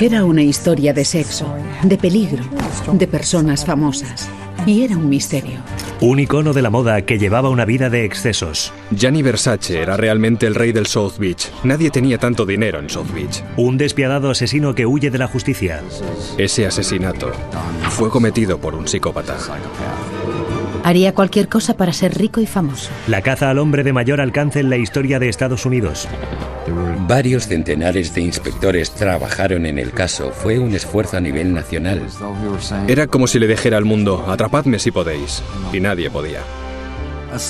Era una historia de sexo, de peligro, de personas famosas. Y era un misterio. Un icono de la moda que llevaba una vida de excesos. Gianni Versace era realmente el rey del South Beach. Nadie tenía tanto dinero en South Beach. Un despiadado asesino que huye de la justicia. Ese asesinato fue cometido por un psicópata. Haría cualquier cosa para ser rico y famoso. La caza al hombre de mayor alcance en la historia de Estados Unidos. Varios centenares de inspectores trabajaron en el caso. Fue un esfuerzo a nivel nacional. Era como si le dijera al mundo, atrapadme si podéis. Y nadie podía.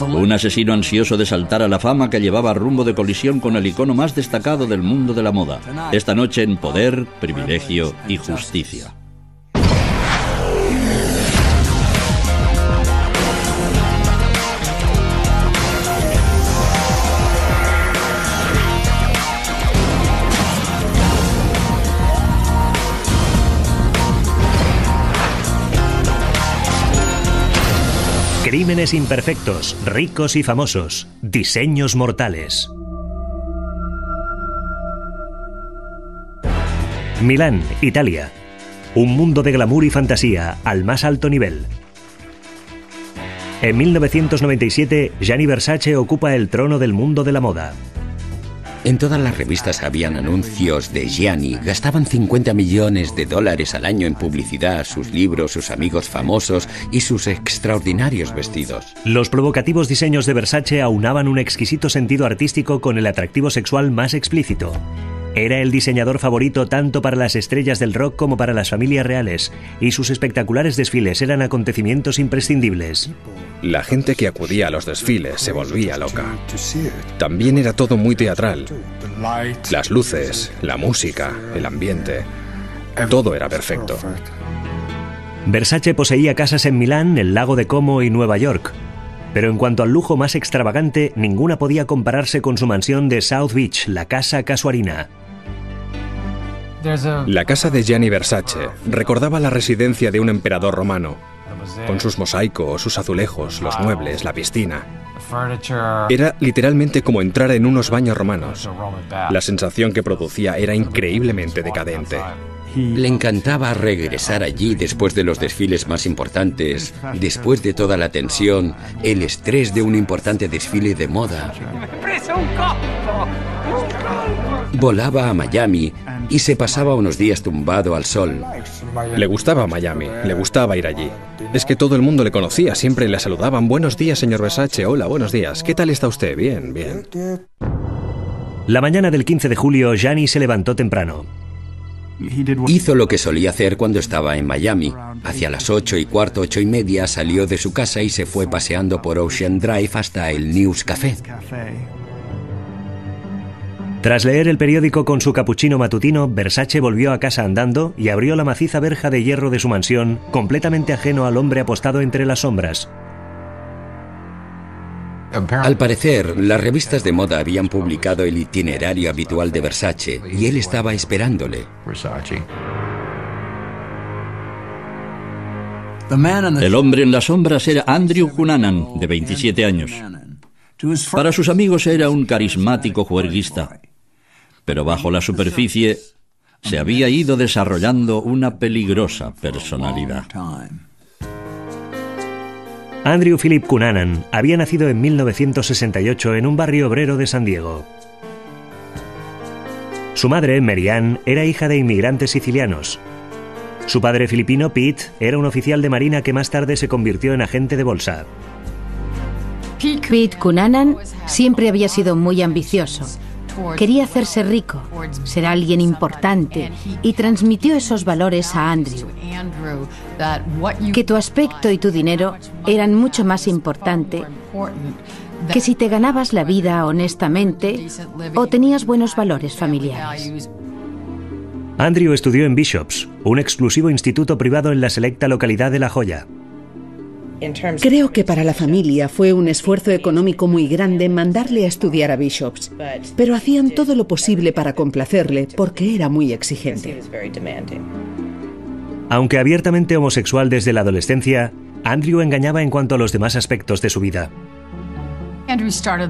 Un asesino ansioso de saltar a la fama que llevaba rumbo de colisión con el icono más destacado del mundo de la moda. Esta noche en Poder, Privilegio y Justicia. Crímenes imperfectos, ricos y famosos, diseños mortales. Milán, Italia. Un mundo de glamour y fantasía al más alto nivel. En 1997, Gianni Versace ocupa el trono del mundo de la moda. En todas las revistas habían anuncios de Gianni. Gastaban 50 millones de dólares al año en publicidad, sus libros, sus amigos famosos y sus extraordinarios vestidos. Los provocativos diseños de Versace aunaban un exquisito sentido artístico con el atractivo sexual más explícito. Era el diseñador favorito tanto para las estrellas del rock como para las familias reales, y sus espectaculares desfiles eran acontecimientos imprescindibles. La gente que acudía a los desfiles se volvía loca. También era todo muy teatral. Las luces, la música, el ambiente. Todo era perfecto. Versace poseía casas en Milán, el lago de Como y Nueva York. Pero en cuanto al lujo más extravagante, ninguna podía compararse con su mansión de South Beach, la Casa Casuarina. La casa de Gianni Versace recordaba la residencia de un emperador romano, con sus mosaicos, sus azulejos, los muebles, la piscina. Era literalmente como entrar en unos baños romanos. La sensación que producía era increíblemente decadente. Le encantaba regresar allí después de los desfiles más importantes, después de toda la tensión, el estrés de un importante desfile de moda. Volaba a Miami y se pasaba unos días tumbado al sol. Le gustaba Miami, le gustaba ir allí. Es que todo el mundo le conocía, siempre le saludaban. Buenos días, señor Versace. Hola, buenos días. ¿Qué tal está usted? Bien, bien. La mañana del 15 de julio, Gianni se levantó temprano. Hizo lo que solía hacer cuando estaba en Miami. Hacia las ocho y cuarto, ocho y media, salió de su casa y se fue paseando por Ocean Drive hasta el News Café. Tras leer el periódico con su capuchino matutino, Versace volvió a casa andando y abrió la maciza verja de hierro de su mansión, completamente ajeno al hombre apostado entre las sombras. Al parecer, las revistas de moda habían publicado el itinerario habitual de Versace y él estaba esperándole. El hombre en las sombras era Andrew Cunanan, de 27 años. Para sus amigos era un carismático juerguista, pero bajo la superficie se había ido desarrollando una peligrosa personalidad. Andrew Philip Cunanan había nacido en 1968 en un barrio obrero de San Diego. Su madre, Marianne, era hija de inmigrantes sicilianos. Su padre filipino, Pete, era un oficial de marina que más tarde se convirtió en agente de bolsa. Pete Cunanan siempre había sido muy ambicioso. Quería hacerse rico, ser alguien importante y transmitió esos valores a Andrew. Que tu aspecto y tu dinero eran mucho más importante que si te ganabas la vida honestamente o tenías buenos valores familiares. Andrew estudió en Bishops, un exclusivo instituto privado en la selecta localidad de La Joya. Creo que para la familia fue un esfuerzo económico muy grande mandarle a estudiar a Bishops, pero hacían todo lo posible para complacerle porque era muy exigente. Aunque abiertamente homosexual desde la adolescencia, Andrew engañaba en cuanto a los demás aspectos de su vida.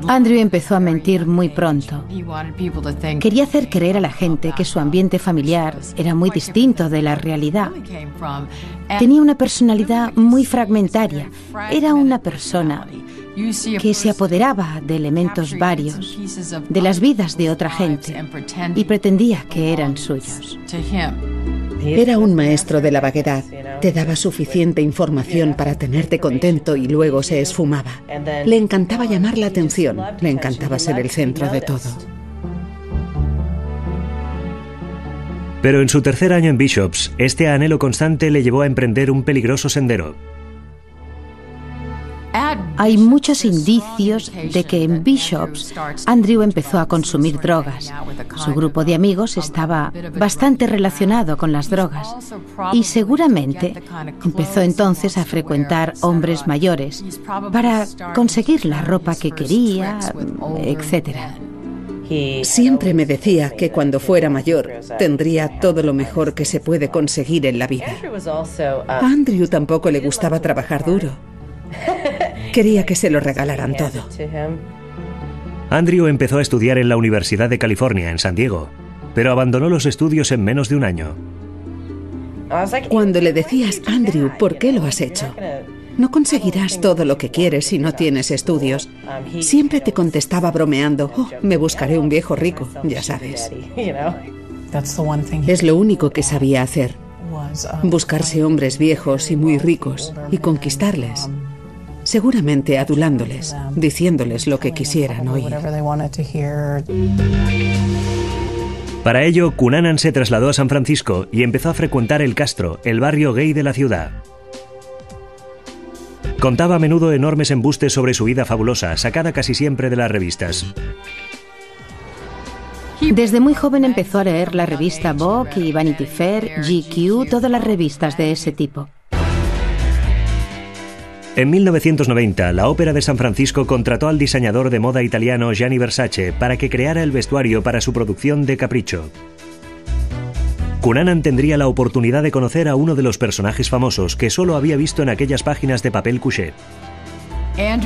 Andrew empezó a mentir muy pronto. Quería hacer creer a la gente que su ambiente familiar era muy distinto de la realidad. Tenía una personalidad muy fragmentaria. Era una persona que se apoderaba de elementos varios de las vidas de otra gente y pretendía que eran suyos. Era un maestro de la vaguedad. Te daba suficiente información para tenerte contento y luego se esfumaba. Le encantaba llamar la atención, le encantaba ser el centro de todo. Pero en su tercer año en Bishops, este anhelo constante le llevó a emprender un peligroso sendero. Hay muchos indicios de que en Bishops Andrew empezó a consumir drogas. Su grupo de amigos estaba bastante relacionado con las drogas y seguramente empezó entonces a frecuentar hombres mayores para conseguir la ropa que quería, etc. Siempre me decía que cuando fuera mayor tendría todo lo mejor que se puede conseguir en la vida. A Andrew tampoco le gustaba trabajar duro. Quería que se lo regalaran todo. Andrew empezó a estudiar en la Universidad de California, en San Diego, pero abandonó los estudios en menos de un año. Cuando le decías, Andrew, ¿por qué lo has hecho? No conseguirás todo lo que quieres si no tienes estudios. Siempre te contestaba bromeando, oh, me buscaré un viejo rico, ya sabes. Es lo único que sabía hacer. Buscarse hombres viejos y muy ricos y conquistarles seguramente adulándoles, diciéndoles lo que quisieran oír. Para ello, Cunanan se trasladó a San Francisco y empezó a frecuentar el Castro, el barrio gay de la ciudad. Contaba a menudo enormes embustes sobre su vida fabulosa, sacada casi siempre de las revistas. Desde muy joven empezó a leer la revista Vogue y Vanity Fair, GQ, todas las revistas de ese tipo. En 1990, la Ópera de San Francisco contrató al diseñador de moda italiano Gianni Versace para que creara el vestuario para su producción de Capricho. Cunanan tendría la oportunidad de conocer a uno de los personajes famosos que solo había visto en aquellas páginas de papel couché.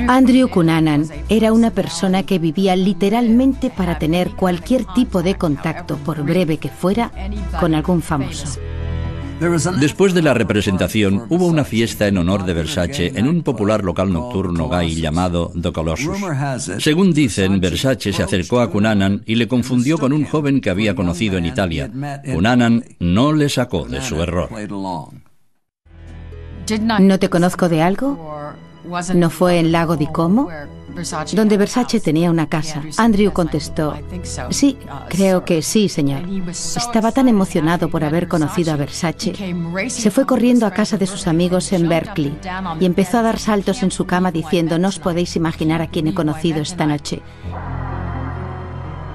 Andrew Cunanan era una persona que vivía literalmente para tener cualquier tipo de contacto, por breve que fuera, con algún famoso. Después de la representación, hubo una fiesta en honor de Versace en un popular local nocturno gay llamado The Colossus. Según dicen, Versace se acercó a Cunanan y le confundió con un joven que había conocido en Italia. Cunanan no le sacó de su error. ¿No te conozco de algo? ¿No fue en Lago di Como? Donde Versace tenía una casa. Andrew contestó, sí, creo que sí, señor. Estaba tan emocionado por haber conocido a Versace. Se fue corriendo a casa de sus amigos en Berkeley y empezó a dar saltos en su cama diciendo, no os podéis imaginar a quién he conocido esta noche.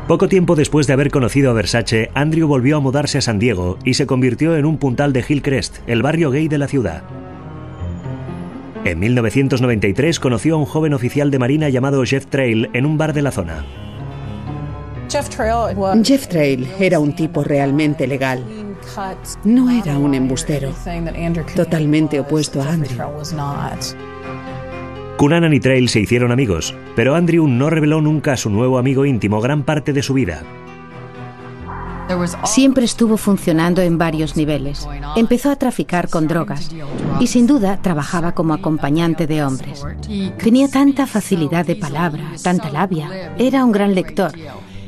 Poco tiempo después de haber conocido a Versace, Andrew volvió a mudarse a San Diego y se convirtió en un puntal de Hillcrest, el barrio gay de la ciudad. En 1993 conoció a un joven oficial de marina llamado Jeff Trail en un bar de la zona. Jeff Trail era un tipo realmente legal. No era un embustero. Totalmente opuesto a Andrew. Cunanan y Trail se hicieron amigos, pero Andrew no reveló nunca a su nuevo amigo íntimo gran parte de su vida. Siempre estuvo funcionando en varios niveles. Empezó a traficar con drogas y sin duda trabajaba como acompañante de hombres. Tenía tanta facilidad de palabra, tanta labia. Era un gran lector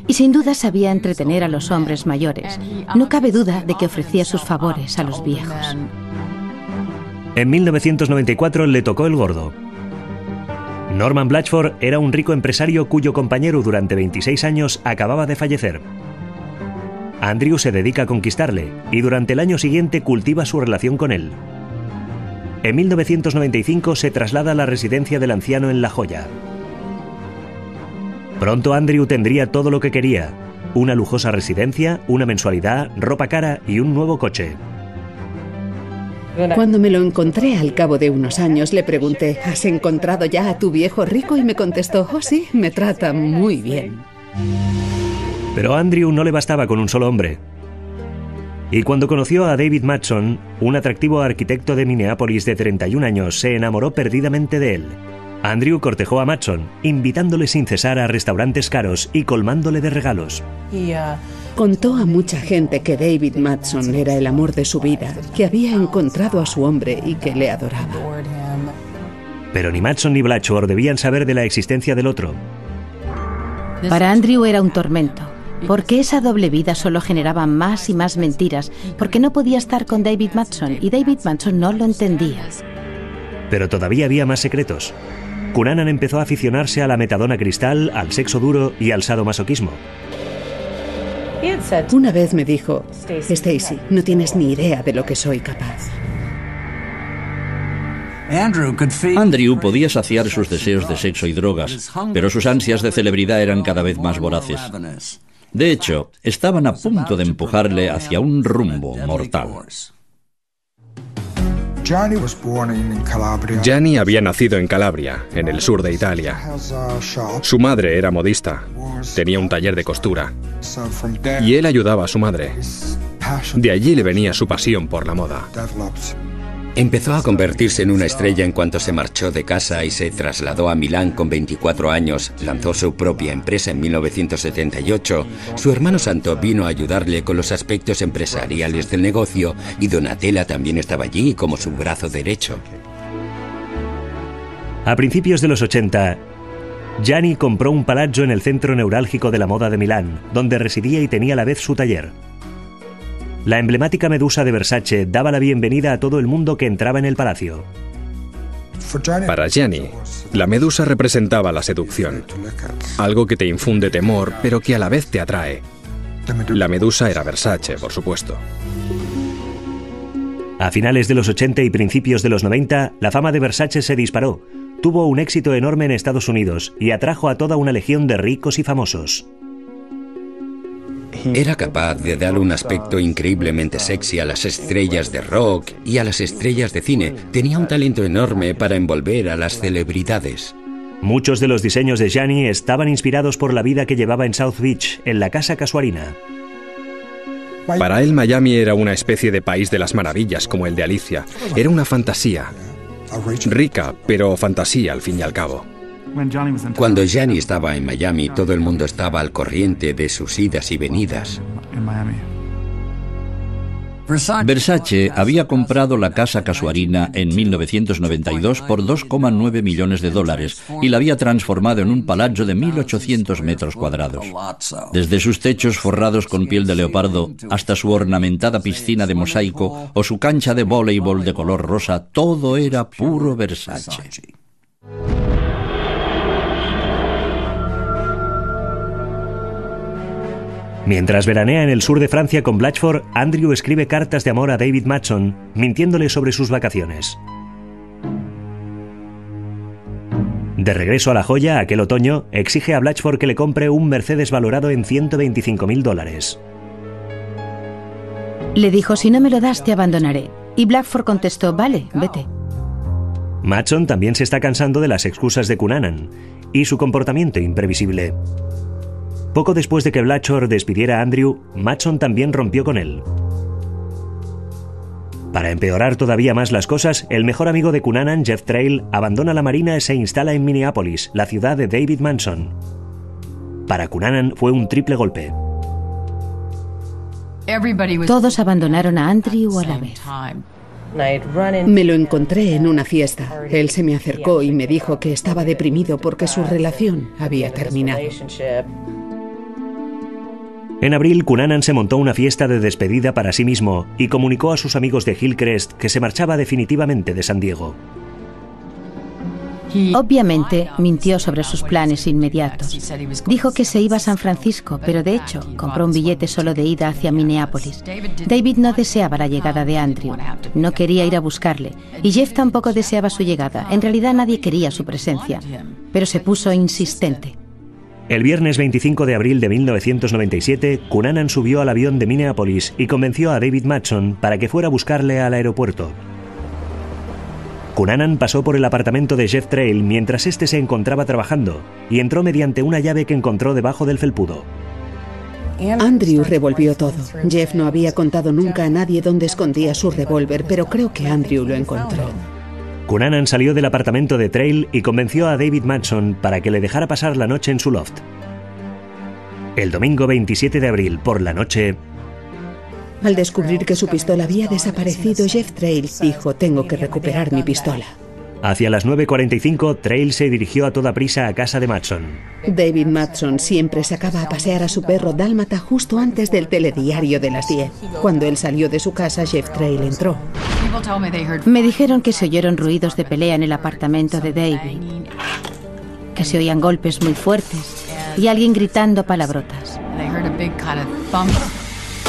y sin duda sabía entretener a los hombres mayores. No cabe duda de que ofrecía sus favores a los viejos. En 1994 le tocó el gordo. Norman Blatchford era un rico empresario cuyo compañero durante 26 años acababa de fallecer. Andrew se dedica a conquistarle y durante el año siguiente cultiva su relación con él. En 1995 se traslada a la residencia del anciano en La Joya. Pronto Andrew tendría todo lo que quería, una lujosa residencia, una mensualidad, ropa cara y un nuevo coche. Cuando me lo encontré al cabo de unos años, le pregunté, ¿has encontrado ya a tu viejo rico? Y me contestó, oh sí, me trata muy bien. Pero a Andrew no le bastaba con un solo hombre. Y cuando conoció a David Matson, un atractivo arquitecto de Minneapolis de 31 años, se enamoró perdidamente de él. Andrew cortejó a Matson, invitándole sin cesar a restaurantes caros y colmándole de regalos. Contó a mucha gente que David Matson era el amor de su vida, que había encontrado a su hombre y que le adoraba. Pero ni Matson ni Blatchford debían saber de la existencia del otro. Para Andrew era un tormento, porque esa doble vida solo generaba más y más mentiras, porque no podía estar con David Matson y David Matson no lo entendía. Pero todavía había más secretos. Cunanan empezó a aficionarse a la metadona cristal, al sexo duro y al sadomasoquismo. Una vez me dijo, Stacy, no tienes ni idea de lo que soy capaz. Andrew podía saciar sus deseos de sexo y drogas, pero sus ansias de celebridad eran cada vez más voraces. De hecho, estaban a punto de empujarle hacia un rumbo mortal. Gianni había nacido en Calabria, en el sur de Italia. Su madre era modista, tenía un taller de costura y él ayudaba a su madre. De allí le venía su pasión por la moda. Empezó a convertirse en una estrella en cuanto se marchó de casa y se trasladó a Milán con 24 años. Lanzó su propia empresa en 1978. Su hermano Santo vino a ayudarle con los aspectos empresariales del negocio y Donatella también estaba allí como su brazo derecho. A principios de los 80, Gianni compró un palazzo en el centro neurálgico de la moda de Milán, donde residía y tenía a la vez su taller. La emblemática medusa de Versace daba la bienvenida a todo el mundo que entraba en el palacio. Para Gianni, la medusa representaba la seducción, algo que te infunde temor, pero que a la vez te atrae. La medusa era Versace, por supuesto. A finales de los 80 y principios de los 90, la fama de Versace se disparó. Tuvo un éxito enorme en Estados Unidos y atrajo a toda una legión de ricos y famosos. Era capaz de dar un aspecto increíblemente sexy a las estrellas de rock y a las estrellas de cine. Tenía un talento enorme para envolver a las celebridades. Muchos de los diseños de Gianni estaban inspirados por la vida que llevaba en South Beach, en la casa casuarina. Para él Miami era una especie de país de las maravillas como el de Alicia. Era una fantasía. Rica, pero fantasía al fin y al cabo. Cuando Gianni estaba en Miami, todo el mundo estaba al corriente de sus idas y venidas. Versace había comprado la casa casuarina en 1992 por 2,9 millones de dólares y la había transformado en un palazzo de 1.800 metros cuadrados. Desde sus techos forrados con piel de leopardo hasta su ornamentada piscina de mosaico o su cancha de voleibol de color rosa, todo era puro Versace. Mientras veranea en el sur de Francia con Blatchford, Andrew escribe cartas de amor a David Matson, mintiéndole sobre sus vacaciones. De regreso a la joya, aquel otoño, exige a Blatchford que le compre un Mercedes valorado en 125 mil dólares. Le dijo, si no me lo das, te abandonaré. Y Blackford contestó, vale, vete. Matson también se está cansando de las excusas de Cunanan y su comportamiento imprevisible. Poco después de que Blatchford despidiera a Andrew, Matson también rompió con él. Para empeorar todavía más las cosas, el mejor amigo de Cunanan, Jeff Trail, abandona la marina y se instala en Minneapolis, la ciudad de David Manson. Para Cunanan fue un triple golpe. Todos abandonaron a Andrew a la vez. Me lo encontré en una fiesta. Él se me acercó y me dijo que estaba deprimido porque su relación había terminado. En abril, Cunanan se montó una fiesta de despedida para sí mismo y comunicó a sus amigos de Hillcrest que se marchaba definitivamente de San Diego. Obviamente mintió sobre sus planes inmediatos. Dijo que se iba a San Francisco, pero de hecho compró un billete solo de ida hacia Minneapolis. David no deseaba la llegada de Andrew, no quería ir a buscarle, y Jeff tampoco deseaba su llegada. En realidad nadie quería su presencia, pero se puso insistente. El viernes 25 de abril de 1997, Cunanan subió al avión de Minneapolis y convenció a David Matson para que fuera a buscarle al aeropuerto. Cunanan pasó por el apartamento de Jeff Trail mientras este se encontraba trabajando y entró mediante una llave que encontró debajo del felpudo. Andrew revolvió todo. Jeff no había contado nunca a nadie dónde escondía su revólver, pero creo que Andrew lo encontró. Cunanan salió del apartamento de Trail y convenció a David Manson para que le dejara pasar la noche en su loft. El domingo 27 de abril por la noche, al descubrir que su pistola había desaparecido, Jeff Trail dijo, tengo que recuperar mi pistola. Hacia las 9.45, Trail se dirigió a toda prisa a casa de Matson. David Matson siempre sacaba a pasear a su perro dálmata justo antes del telediario de las 10. Cuando él salió de su casa, Jeff Trail entró. Me dijeron que se oyeron ruidos de pelea en el apartamento de David, que se oían golpes muy fuertes y alguien gritando palabrotas.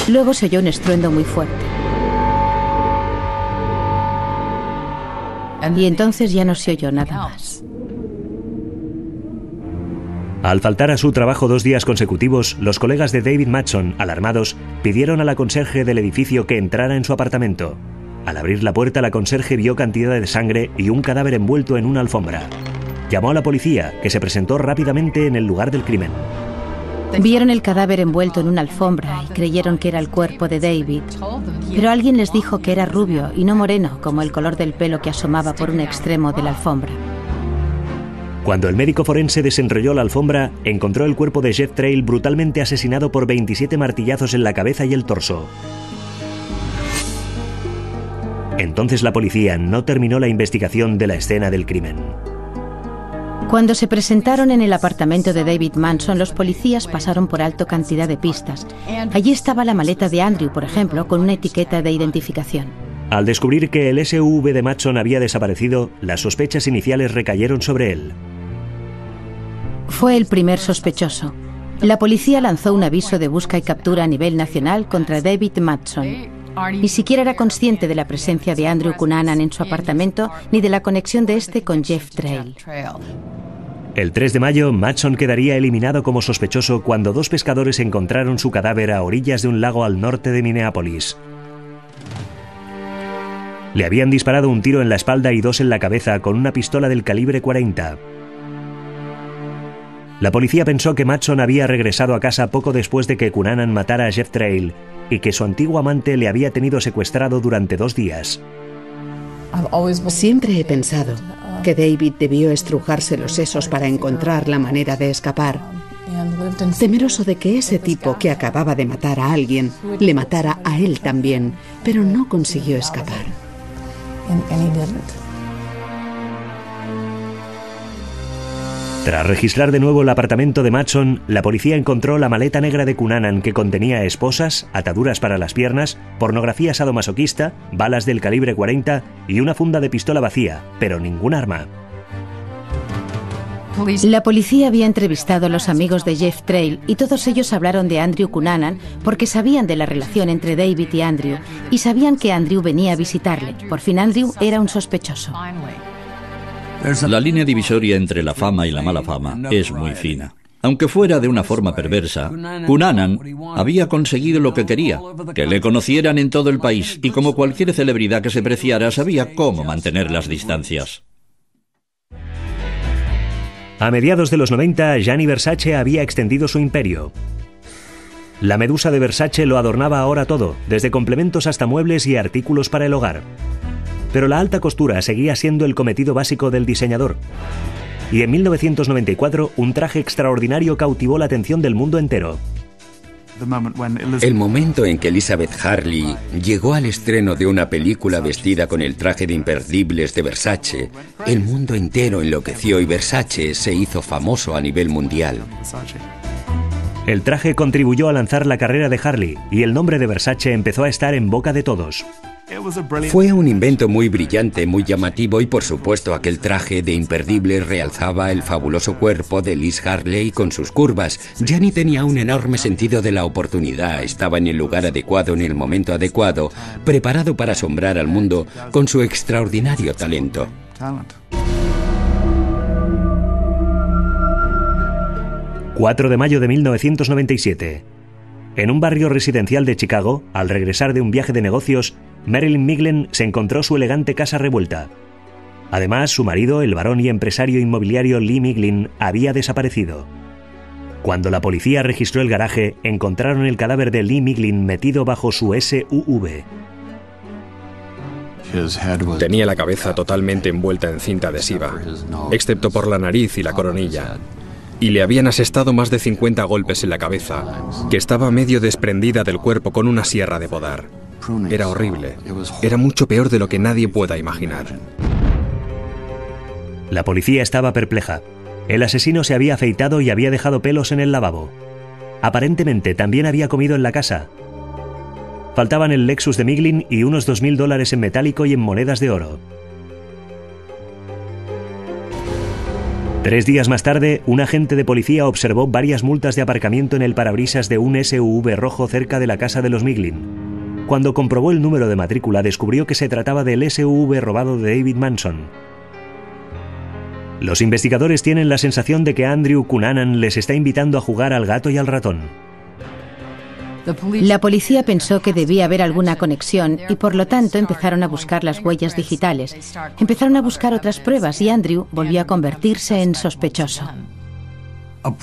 Luego se oyó un estruendo muy fuerte. Y entonces ya no se oyó nada más. Al faltar a su trabajo dos días consecutivos, los colegas de David Matson, alarmados, pidieron a la conserje del edificio que entrara en su apartamento. Al abrir la puerta, la conserje vio cantidad de sangre y un cadáver envuelto en una alfombra. Llamó a la policía, que se presentó rápidamente en el lugar del crimen. Vieron el cadáver envuelto en una alfombra y creyeron que era el cuerpo de David. Pero alguien les dijo que era rubio y no moreno, como el color del pelo que asomaba por un extremo de la alfombra. Cuando el médico forense desenrolló la alfombra, encontró el cuerpo de Jeff Trail brutalmente asesinado por 27 martillazos en la cabeza y el torso. Entonces la policía no terminó la investigación de la escena del crimen. Cuando se presentaron en el apartamento de David Manson, los policías pasaron por alto cantidad de pistas. Allí estaba la maleta de Andrew, por ejemplo, con una etiqueta de identificación. Al descubrir que el SUV de Manson había desaparecido, las sospechas iniciales recayeron sobre él. Fue el primer sospechoso. La policía lanzó un aviso de busca y captura a nivel nacional contra David Matson. Ni siquiera era consciente de la presencia de Andrew Cunanan en su apartamento ni de la conexión de este con Jeff Trail. El 3 de mayo, Matson quedaría eliminado como sospechoso cuando dos pescadores encontraron su cadáver a orillas de un lago al norte de Minneapolis. Le habían disparado un tiro en la espalda y dos en la cabeza con una pistola del calibre 40. La policía pensó que Matson había regresado a casa poco después de que Cunanan matara a Jeff Trail y que su antiguo amante le había tenido secuestrado durante dos días. Siempre he pensado que David debió estrujarse los sesos para encontrar la manera de escapar, temeroso de que ese tipo que acababa de matar a alguien le matara a él también, pero no consiguió escapar. Tras registrar de nuevo el apartamento de Matson, la policía encontró la maleta negra de Cunanan que contenía esposas, ataduras para las piernas, pornografía sadomasoquista, balas del calibre 40 y una funda de pistola vacía, pero ningún arma. La policía había entrevistado a los amigos de Jeff Trail y todos ellos hablaron de Andrew Cunanan porque sabían de la relación entre David y Andrew y sabían que Andrew venía a visitarle. Por fin Andrew era un sospechoso. La línea divisoria entre la fama y la mala fama es muy fina. Aunque fuera de una forma perversa, Cunanan había conseguido lo que quería, que le conocieran en todo el país y como cualquier celebridad que se preciara sabía cómo mantener las distancias. A mediados de los 90, Gianni Versace había extendido su imperio. La medusa de Versace lo adornaba ahora todo, desde complementos hasta muebles y artículos para el hogar. Pero la alta costura seguía siendo el cometido básico del diseñador. Y en 1994 un traje extraordinario cautivó la atención del mundo entero. El momento en que Elizabeth Harley llegó al estreno de una película vestida con el traje de imperdibles de Versace, el mundo entero enloqueció y Versace se hizo famoso a nivel mundial. El traje contribuyó a lanzar la carrera de Harley y el nombre de Versace empezó a estar en boca de todos. Fue un invento muy brillante, muy llamativo y por supuesto aquel traje de imperdible realzaba el fabuloso cuerpo de Liz Harley con sus curvas. Jenny tenía un enorme sentido de la oportunidad, estaba en el lugar adecuado en el momento adecuado, preparado para asombrar al mundo con su extraordinario talento. 4 de mayo de 1997. En un barrio residencial de Chicago, al regresar de un viaje de negocios, Marilyn Miglen se encontró su elegante casa revuelta. Además, su marido, el varón y empresario inmobiliario Lee Miglin, había desaparecido. Cuando la policía registró el garaje, encontraron el cadáver de Lee Miglin metido bajo su SUV. Tenía la cabeza totalmente envuelta en cinta adhesiva, excepto por la nariz y la coronilla. Y le habían asestado más de 50 golpes en la cabeza, que estaba medio desprendida del cuerpo con una sierra de podar. Era horrible. Era mucho peor de lo que nadie pueda imaginar. La policía estaba perpleja. El asesino se había afeitado y había dejado pelos en el lavabo. Aparentemente también había comido en la casa, Faltaban el Lexus de Miglin y unos 2.000 dólares en metálico y en monedas de oro. Tres días más tarde, un agente de policía observó varias multas de aparcamiento en el parabrisas de un SUV rojo cerca de la casa de los Miglin. Cuando comprobó el número de matrícula, descubrió que se trataba del SUV robado de David Manson. Los investigadores tienen la sensación de que Andrew Cunanan les está invitando a jugar al gato y al ratón. La policía pensó que debía haber alguna conexión y por lo tanto empezaron a buscar las huellas digitales. Empezaron a buscar otras pruebas y Andrew volvió a convertirse en sospechoso.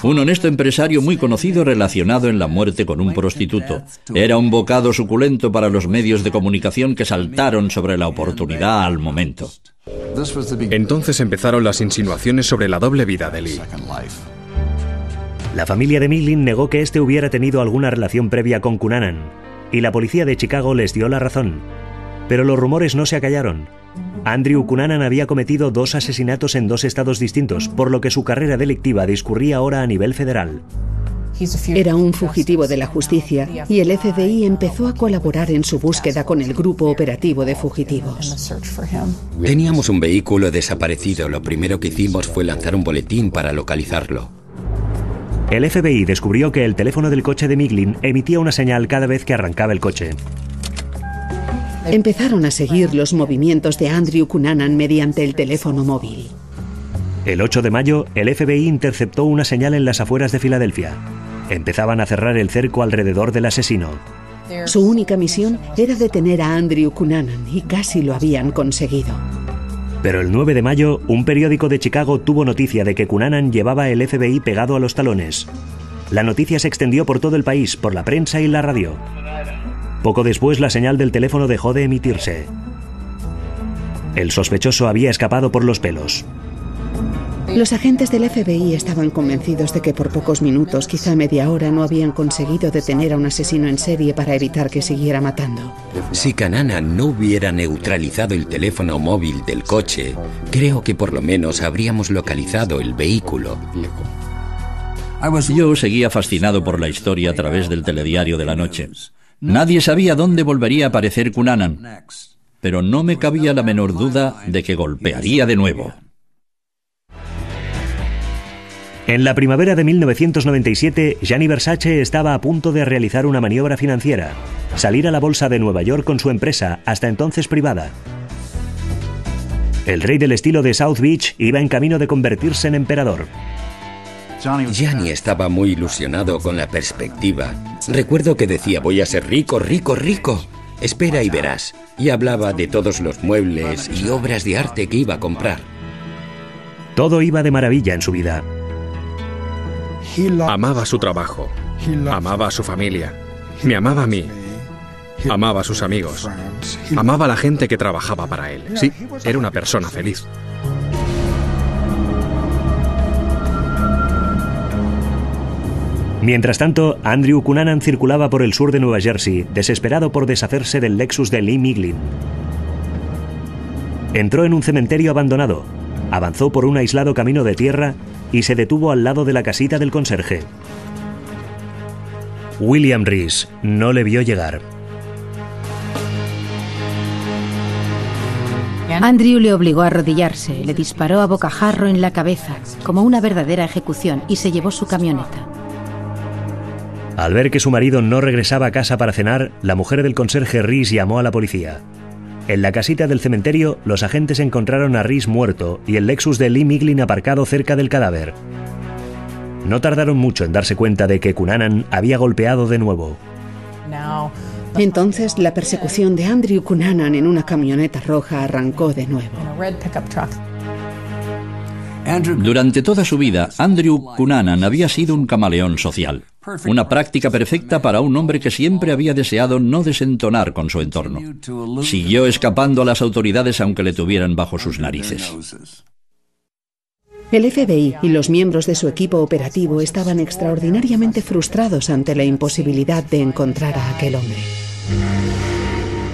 Un honesto empresario muy conocido relacionado en la muerte con un prostituto. Era un bocado suculento para los medios de comunicación que saltaron sobre la oportunidad al momento. Entonces empezaron las insinuaciones sobre la doble vida de Lee. La familia de Miglin negó que este hubiera tenido alguna relación previa con Cunanan, y la policía de Chicago les dio la razón. Pero los rumores no se acallaron. Andrew Cunanan había cometido dos asesinatos en dos estados distintos, por lo que su carrera delictiva discurría ahora a nivel federal. Era un fugitivo de la justicia y el FBI empezó a colaborar en su búsqueda con el grupo operativo de fugitivos. Teníamos un vehículo desaparecido. Lo primero que hicimos fue lanzar un boletín para localizarlo. El FBI descubrió que el teléfono del coche de Miglin emitía una señal cada vez que arrancaba el coche. Empezaron a seguir los movimientos de Andrew Cunanan mediante el teléfono móvil. El 8 de mayo, el FBI interceptó una señal en las afueras de Filadelfia. Empezaban a cerrar el cerco alrededor del asesino. Su única misión era detener a Andrew Cunanan y casi lo habían conseguido. Pero el 9 de mayo, un periódico de Chicago tuvo noticia de que Cunanan llevaba el FBI pegado a los talones. La noticia se extendió por todo el país, por la prensa y la radio. Poco después la señal del teléfono dejó de emitirse. El sospechoso había escapado por los pelos. Los agentes del FBI estaban convencidos de que por pocos minutos, quizá media hora, no habían conseguido detener a un asesino en serie para evitar que siguiera matando. Si Canana no hubiera neutralizado el teléfono móvil del coche, creo que por lo menos habríamos localizado el vehículo. Yo seguía fascinado por la historia a través del telediario de la noche. Nadie sabía dónde volvería a aparecer Cunanan, pero no me cabía la menor duda de que golpearía de nuevo. En la primavera de 1997, Gianni Versace estaba a punto de realizar una maniobra financiera, salir a la bolsa de Nueva York con su empresa, hasta entonces privada. El rey del estilo de South Beach iba en camino de convertirse en emperador. Gianni estaba muy ilusionado con la perspectiva. Recuerdo que decía, voy a ser rico, rico, rico. Espera y verás. Y hablaba de todos los muebles y obras de arte que iba a comprar. Todo iba de maravilla en su vida. Amaba su trabajo. Amaba a su familia. Me amaba a mí. Amaba a sus amigos. Amaba a la gente que trabajaba para él. Sí, era una persona feliz. Mientras tanto, Andrew Cunanan circulaba por el sur de Nueva Jersey, desesperado por deshacerse del Lexus de Lee Miglin. Entró en un cementerio abandonado, avanzó por un aislado camino de tierra y se detuvo al lado de la casita del conserje. William Rees no le vio llegar. Andrew le obligó a arrodillarse, le disparó a bocajarro en la cabeza, como una verdadera ejecución, y se llevó su camioneta. Al ver que su marido no regresaba a casa para cenar, la mujer del conserje Rees llamó a la policía. En la casita del cementerio, los agentes encontraron a Reese muerto y el Lexus de Lee Miglin aparcado cerca del cadáver. No tardaron mucho en darse cuenta de que Cunanan había golpeado de nuevo. Entonces la persecución de Andrew Cunanan en una camioneta roja arrancó de nuevo. Durante toda su vida, Andrew Cunanan había sido un camaleón social. Una práctica perfecta para un hombre que siempre había deseado no desentonar con su entorno. Siguió escapando a las autoridades aunque le tuvieran bajo sus narices. El FBI y los miembros de su equipo operativo estaban extraordinariamente frustrados ante la imposibilidad de encontrar a aquel hombre.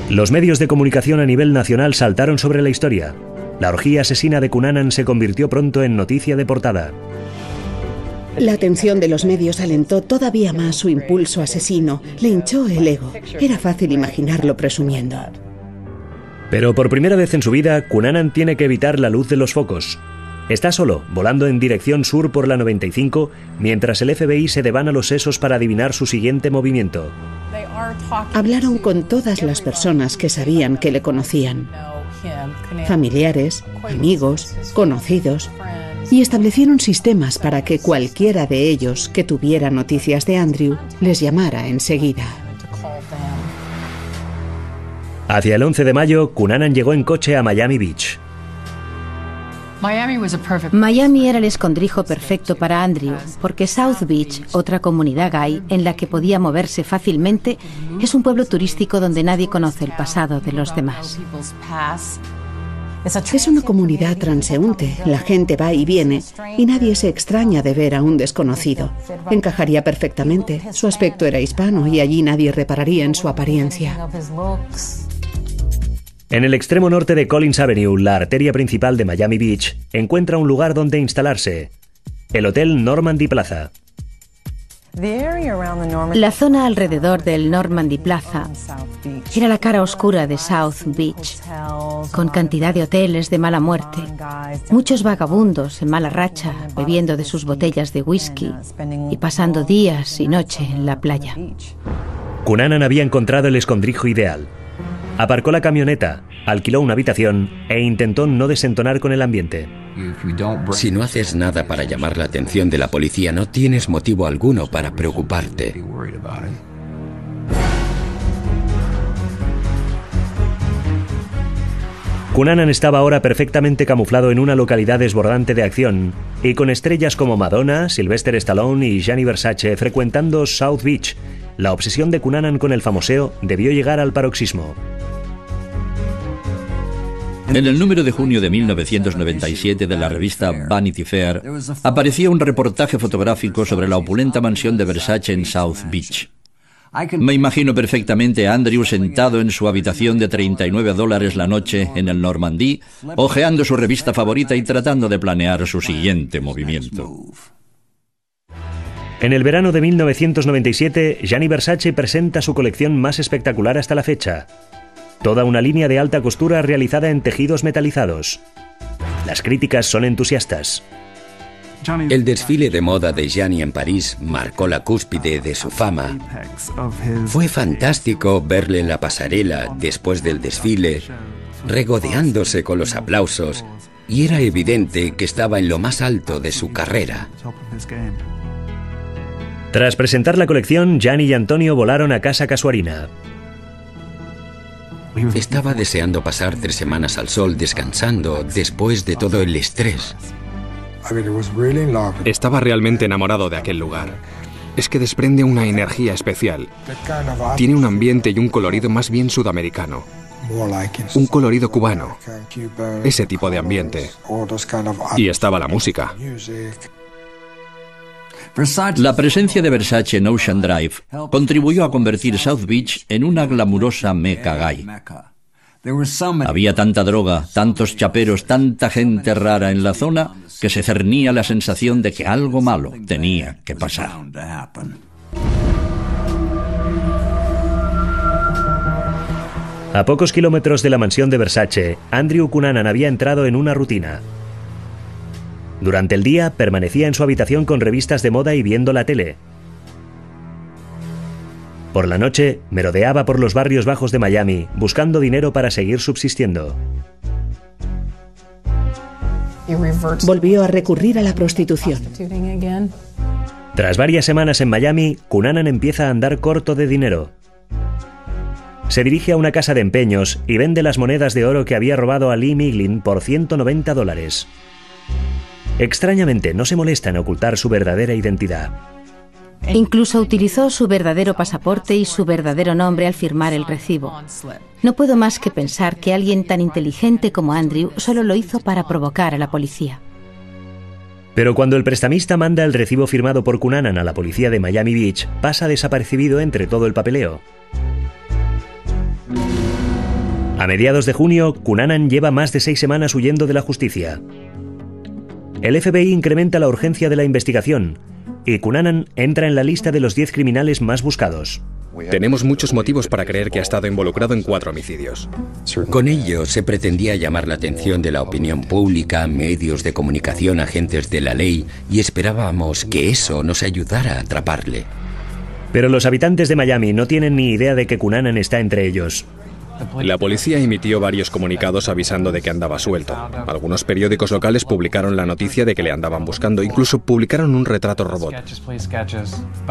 Los medios de comunicación a nivel nacional saltaron sobre la historia. La orgía asesina de Cunanan se convirtió pronto en noticia de portada. La atención de los medios alentó todavía más su impulso asesino, le hinchó el ego. Era fácil imaginarlo presumiendo. Pero por primera vez en su vida, Cunanan tiene que evitar la luz de los focos. Está solo, volando en dirección sur por la 95, mientras el FBI se devana los sesos para adivinar su siguiente movimiento. Hablaron con todas las personas que sabían que le conocían. Familiares, amigos, conocidos. Y establecieron sistemas para que cualquiera de ellos que tuviera noticias de Andrew les llamara enseguida. Hacia el 11 de mayo, Cunanan llegó en coche a Miami Beach. Miami era el escondrijo perfecto para Andrew, porque South Beach, otra comunidad gay en la que podía moverse fácilmente, es un pueblo turístico donde nadie conoce el pasado de los demás. Es una comunidad transeúnte, la gente va y viene y nadie se extraña de ver a un desconocido. Encajaría perfectamente, su aspecto era hispano y allí nadie repararía en su apariencia. En el extremo norte de Collins Avenue, la arteria principal de Miami Beach, encuentra un lugar donde instalarse, el Hotel Normandy Plaza. La zona alrededor del Normandy Plaza era la cara oscura de South Beach, con cantidad de hoteles de mala muerte, muchos vagabundos en mala racha bebiendo de sus botellas de whisky y pasando días y noche en la playa. Cunanan había encontrado el escondrijo ideal. Aparcó la camioneta, alquiló una habitación e intentó no desentonar con el ambiente. Si no haces nada para llamar la atención de la policía, no tienes motivo alguno para preocuparte. Cunanan estaba ahora perfectamente camuflado en una localidad desbordante de acción y con estrellas como Madonna, Sylvester Stallone y Gianni Versace frecuentando South Beach. La obsesión de Cunanan con el famoseo debió llegar al paroxismo. En el número de junio de 1997 de la revista Vanity Fair aparecía un reportaje fotográfico sobre la opulenta mansión de Versace en South Beach. Me imagino perfectamente a Andrew sentado en su habitación de 39 dólares la noche en el Normandie, hojeando su revista favorita y tratando de planear su siguiente movimiento. En el verano de 1997, Gianni Versace presenta su colección más espectacular hasta la fecha, Toda una línea de alta costura realizada en tejidos metalizados. Las críticas son entusiastas. El desfile de moda de Gianni en París marcó la cúspide de su fama. Fue fantástico verle en la pasarela después del desfile, regodeándose con los aplausos, y era evidente que estaba en lo más alto de su carrera. Tras presentar la colección, Gianni y Antonio volaron a casa Casuarina. Estaba deseando pasar tres semanas al sol descansando después de todo el estrés. Estaba realmente enamorado de aquel lugar. Es que desprende una energía especial. Tiene un ambiente y un colorido más bien sudamericano. Un colorido cubano. Ese tipo de ambiente. Y estaba la música. La presencia de Versace en Ocean Drive contribuyó a convertir South Beach en una glamurosa meca gay. Había tanta droga, tantos chaperos, tanta gente rara en la zona que se cernía la sensación de que algo malo tenía que pasar. A pocos kilómetros de la mansión de Versace, Andrew Cunanan había entrado en una rutina. Durante el día permanecía en su habitación con revistas de moda y viendo la tele. Por la noche merodeaba por los barrios bajos de Miami buscando dinero para seguir subsistiendo. Volvió a recurrir a la prostitución. Tras varias semanas en Miami, Cunanan empieza a andar corto de dinero. Se dirige a una casa de empeños y vende las monedas de oro que había robado a Lee Miglin por 190 dólares. Extrañamente, no se molesta en ocultar su verdadera identidad. Incluso utilizó su verdadero pasaporte y su verdadero nombre al firmar el recibo. No puedo más que pensar que alguien tan inteligente como Andrew solo lo hizo para provocar a la policía. Pero cuando el prestamista manda el recibo firmado por Cunanan a la policía de Miami Beach, pasa desapercibido entre todo el papeleo. A mediados de junio, Cunanan lleva más de seis semanas huyendo de la justicia. El FBI incrementa la urgencia de la investigación y Cunanan entra en la lista de los 10 criminales más buscados. Tenemos muchos motivos para creer que ha estado involucrado en cuatro homicidios. Con ello se pretendía llamar la atención de la opinión pública, medios de comunicación, agentes de la ley, y esperábamos que eso nos ayudara a atraparle. Pero los habitantes de Miami no tienen ni idea de que Cunanan está entre ellos. La policía emitió varios comunicados avisando de que andaba suelto. Algunos periódicos locales publicaron la noticia de que le andaban buscando, incluso publicaron un retrato robot.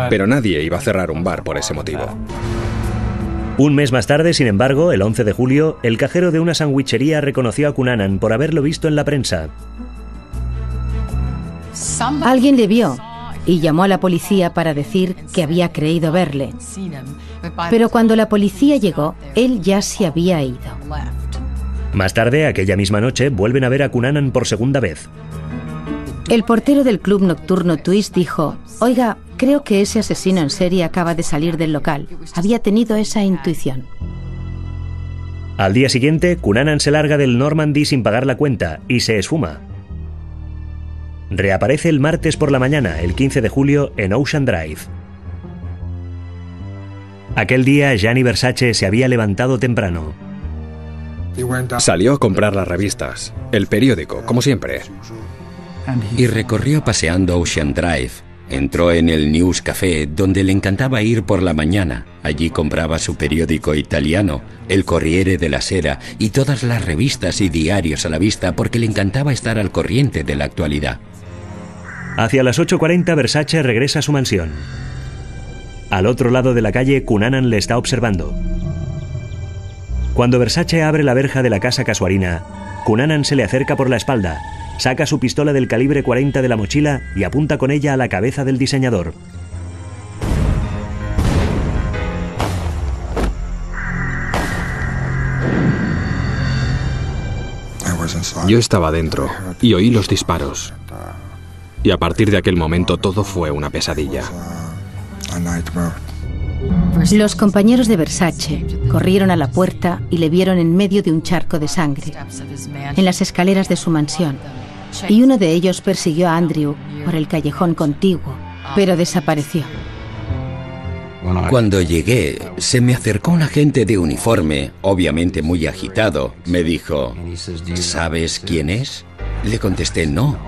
Pero nadie iba a cerrar un bar por ese motivo. Un mes más tarde, sin embargo, el 11 de julio, el cajero de una sandwichería reconoció a Cunanan por haberlo visto en la prensa. Alguien le vio y llamó a la policía para decir que había creído verle. Pero cuando la policía llegó, él ya se había ido. Más tarde, aquella misma noche, vuelven a ver a Cunanan por segunda vez. El portero del club nocturno Twist dijo, oiga, creo que ese asesino en serie acaba de salir del local. Había tenido esa intuición. Al día siguiente, Cunanan se larga del Normandy sin pagar la cuenta y se esfuma. Reaparece el martes por la mañana, el 15 de julio, en Ocean Drive. Aquel día Gianni Versace se había levantado temprano. Salió a comprar las revistas, el periódico, como siempre. Y recorrió paseando Ocean Drive. Entró en el News Café, donde le encantaba ir por la mañana. Allí compraba su periódico italiano, el Corriere della Sera, y todas las revistas y diarios a la vista porque le encantaba estar al corriente de la actualidad. Hacia las 8.40 Versace regresa a su mansión. Al otro lado de la calle, Cunanan le está observando. Cuando Versace abre la verja de la casa casuarina, Cunanan se le acerca por la espalda, saca su pistola del calibre 40 de la mochila y apunta con ella a la cabeza del diseñador. Yo estaba dentro y oí los disparos. Y a partir de aquel momento todo fue una pesadilla. Los compañeros de Versace corrieron a la puerta y le vieron en medio de un charco de sangre, en las escaleras de su mansión, y uno de ellos persiguió a Andrew por el callejón contiguo, pero desapareció. Cuando llegué, se me acercó un agente de uniforme, obviamente muy agitado. Me dijo, ¿sabes quién es? Le contesté, no.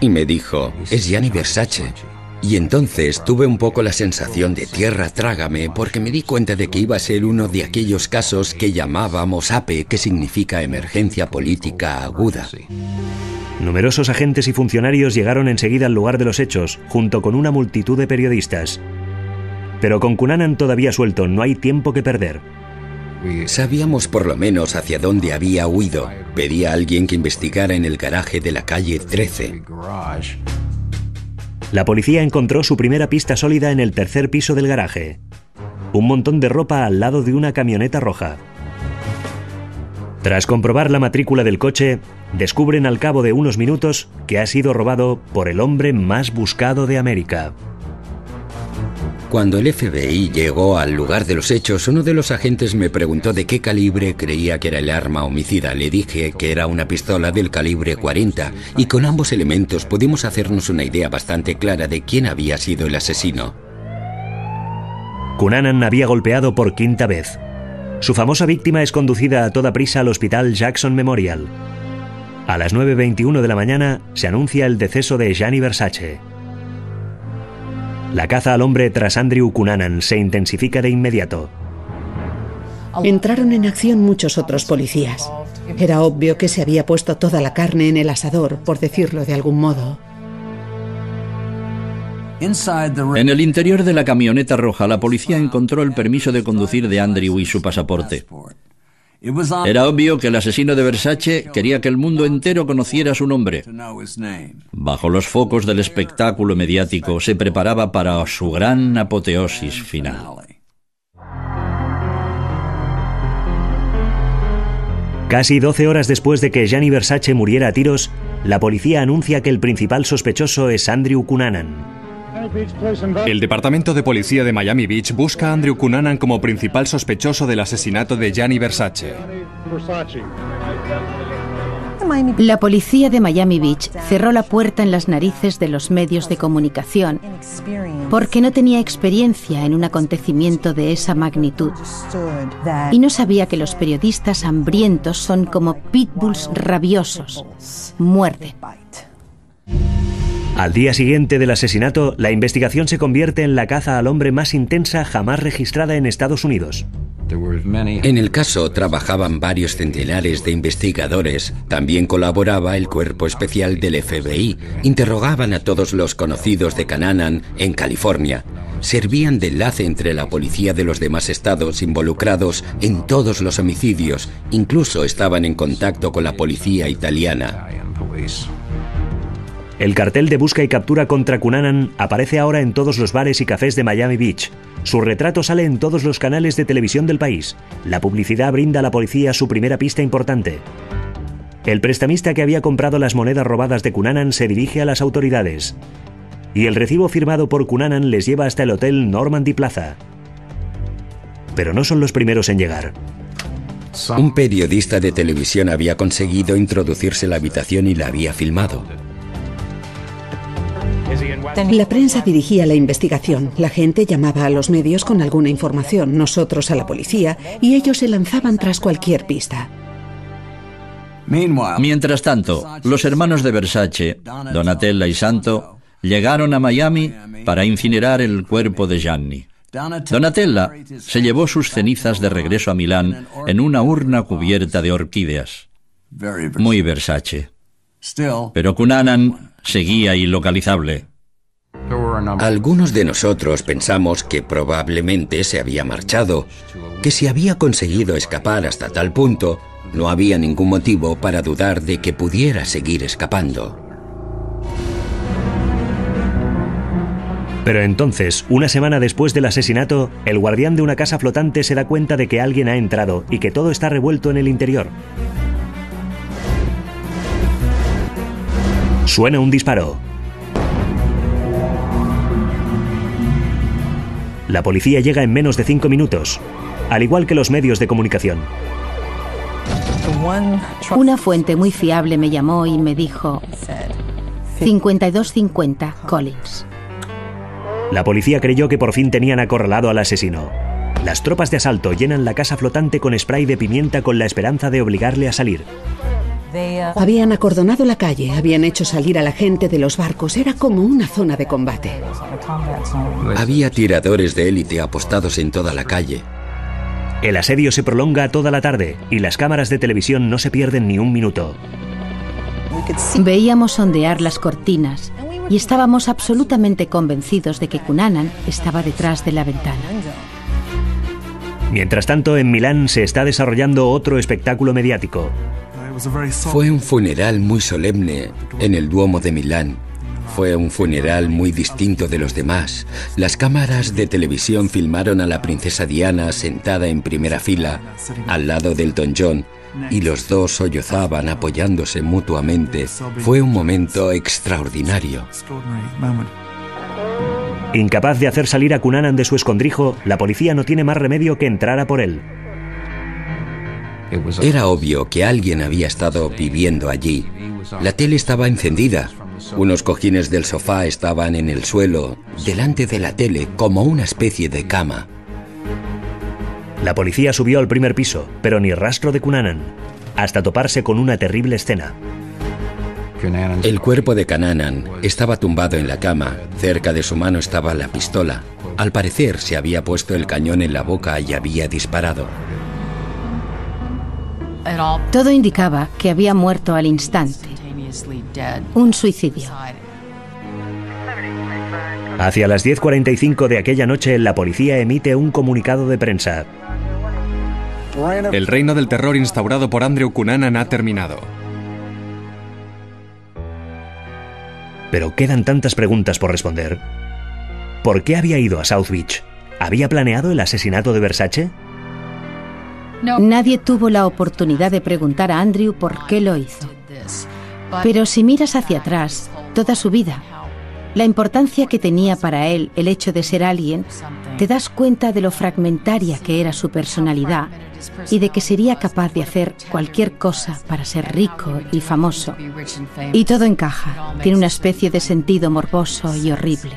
Y me dijo, es Gianni Versace. Y entonces tuve un poco la sensación de tierra trágame porque me di cuenta de que iba a ser uno de aquellos casos que llamábamos APE, que significa emergencia política aguda. Numerosos agentes y funcionarios llegaron enseguida al lugar de los hechos, junto con una multitud de periodistas. Pero con Cunanan todavía suelto, no hay tiempo que perder. Sabíamos por lo menos hacia dónde había huido. Pedí a alguien que investigara en el garaje de la calle 13. La policía encontró su primera pista sólida en el tercer piso del garaje. Un montón de ropa al lado de una camioneta roja. Tras comprobar la matrícula del coche, descubren al cabo de unos minutos que ha sido robado por el hombre más buscado de América. Cuando el FBI llegó al lugar de los hechos, uno de los agentes me preguntó de qué calibre creía que era el arma homicida. Le dije que era una pistola del calibre 40 y con ambos elementos pudimos hacernos una idea bastante clara de quién había sido el asesino. Cunanan había golpeado por quinta vez. Su famosa víctima es conducida a toda prisa al hospital Jackson Memorial. A las 9.21 de la mañana se anuncia el deceso de Gianni Versace. La caza al hombre tras Andrew Cunanan se intensifica de inmediato. Entraron en acción muchos otros policías. Era obvio que se había puesto toda la carne en el asador, por decirlo de algún modo. En el interior de la camioneta roja, la policía encontró el permiso de conducir de Andrew y su pasaporte. Era obvio que el asesino de Versace quería que el mundo entero conociera su nombre. Bajo los focos del espectáculo mediático se preparaba para su gran apoteosis final. Casi 12 horas después de que Gianni Versace muriera a tiros, la policía anuncia que el principal sospechoso es Andrew Cunanan. El Departamento de Policía de Miami Beach busca a Andrew Cunanan como principal sospechoso del asesinato de Gianni Versace. La policía de Miami Beach cerró la puerta en las narices de los medios de comunicación porque no tenía experiencia en un acontecimiento de esa magnitud y no sabía que los periodistas hambrientos son como pitbulls rabiosos, muerden. Al día siguiente del asesinato, la investigación se convierte en la caza al hombre más intensa jamás registrada en Estados Unidos. En el caso trabajaban varios centenares de investigadores. También colaboraba el cuerpo especial del FBI. Interrogaban a todos los conocidos de Cananan en California. Servían de enlace entre la policía de los demás estados involucrados en todos los homicidios. Incluso estaban en contacto con la policía italiana. El cartel de busca y captura contra Cunanan aparece ahora en todos los bares y cafés de Miami Beach. Su retrato sale en todos los canales de televisión del país. La publicidad brinda a la policía su primera pista importante. El prestamista que había comprado las monedas robadas de Cunanan se dirige a las autoridades. Y el recibo firmado por Cunanan les lleva hasta el hotel Normandy Plaza. Pero no son los primeros en llegar. Un periodista de televisión había conseguido introducirse en la habitación y la había filmado. La prensa dirigía la investigación, la gente llamaba a los medios con alguna información, nosotros a la policía, y ellos se lanzaban tras cualquier pista. Mientras tanto, los hermanos de Versace, Donatella y Santo, llegaron a Miami para incinerar el cuerpo de Gianni. Donatella se llevó sus cenizas de regreso a Milán en una urna cubierta de orquídeas. Muy Versace. Pero Cunanan seguía ilocalizable. Algunos de nosotros pensamos que probablemente se había marchado, que si había conseguido escapar hasta tal punto, no había ningún motivo para dudar de que pudiera seguir escapando. Pero entonces, una semana después del asesinato, el guardián de una casa flotante se da cuenta de que alguien ha entrado y que todo está revuelto en el interior. Suena un disparo. La policía llega en menos de cinco minutos, al igual que los medios de comunicación. Una fuente muy fiable me llamó y me dijo 5250 Collins. La policía creyó que por fin tenían acorralado al asesino. Las tropas de asalto llenan la casa flotante con spray de pimienta con la esperanza de obligarle a salir. Habían acordonado la calle, habían hecho salir a la gente de los barcos, era como una zona de combate. Había tiradores de élite apostados en toda la calle. El asedio se prolonga toda la tarde y las cámaras de televisión no se pierden ni un minuto. Veíamos ondear las cortinas y estábamos absolutamente convencidos de que Cunanan estaba detrás de la ventana. Mientras tanto, en Milán se está desarrollando otro espectáculo mediático. Fue un funeral muy solemne en el Duomo de Milán. Fue un funeral muy distinto de los demás. Las cámaras de televisión filmaron a la princesa Diana sentada en primera fila, al lado del Don John, y los dos sollozaban apoyándose mutuamente. Fue un momento extraordinario. Incapaz de hacer salir a Cunanan de su escondrijo, la policía no tiene más remedio que entrar a por él. Era obvio que alguien había estado viviendo allí. La tele estaba encendida. Unos cojines del sofá estaban en el suelo, delante de la tele, como una especie de cama. La policía subió al primer piso, pero ni rastro de Cunanan, hasta toparse con una terrible escena. El cuerpo de Cananan estaba tumbado en la cama. Cerca de su mano estaba la pistola. Al parecer se había puesto el cañón en la boca y había disparado. Todo indicaba que había muerto al instante. Un suicidio. Hacia las 10.45 de aquella noche, la policía emite un comunicado de prensa. El reino del terror instaurado por Andrew Cunanan ha terminado. Pero quedan tantas preguntas por responder. ¿Por qué había ido a South Beach? ¿Había planeado el asesinato de Versace? Nadie tuvo la oportunidad de preguntar a Andrew por qué lo hizo. Pero si miras hacia atrás, toda su vida, la importancia que tenía para él el hecho de ser alguien, te das cuenta de lo fragmentaria que era su personalidad y de que sería capaz de hacer cualquier cosa para ser rico y famoso. Y todo encaja, tiene una especie de sentido morboso y horrible.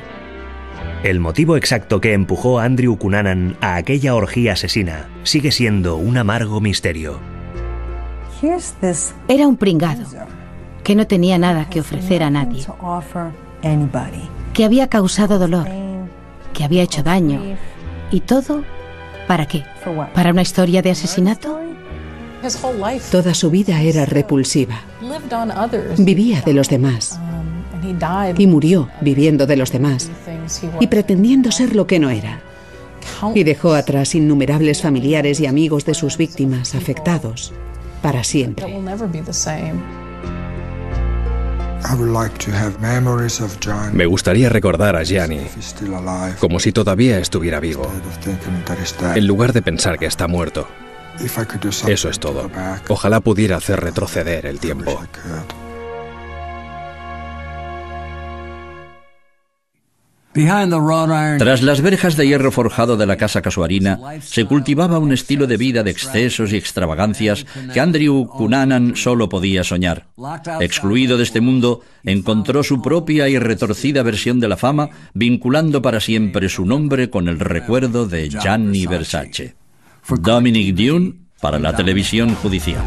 El motivo exacto que empujó a Andrew Cunanan a aquella orgía asesina sigue siendo un amargo misterio. Era un pringado que no tenía nada que ofrecer a nadie, que había causado dolor, que había hecho daño. ¿Y todo para qué? ¿Para una historia de asesinato? Toda su vida era repulsiva. Vivía de los demás. Y murió viviendo de los demás y pretendiendo ser lo que no era. Y dejó atrás innumerables familiares y amigos de sus víctimas afectados para siempre. Me gustaría recordar a Gianni como si todavía estuviera vivo, en lugar de pensar que está muerto. Eso es todo. Ojalá pudiera hacer retroceder el tiempo. Tras las verjas de hierro forjado de la casa casuarina, se cultivaba un estilo de vida de excesos y extravagancias que Andrew Cunanan solo podía soñar. Excluido de este mundo, encontró su propia y retorcida versión de la fama, vinculando para siempre su nombre con el recuerdo de Gianni Versace. Dominic Dune para la televisión judicial.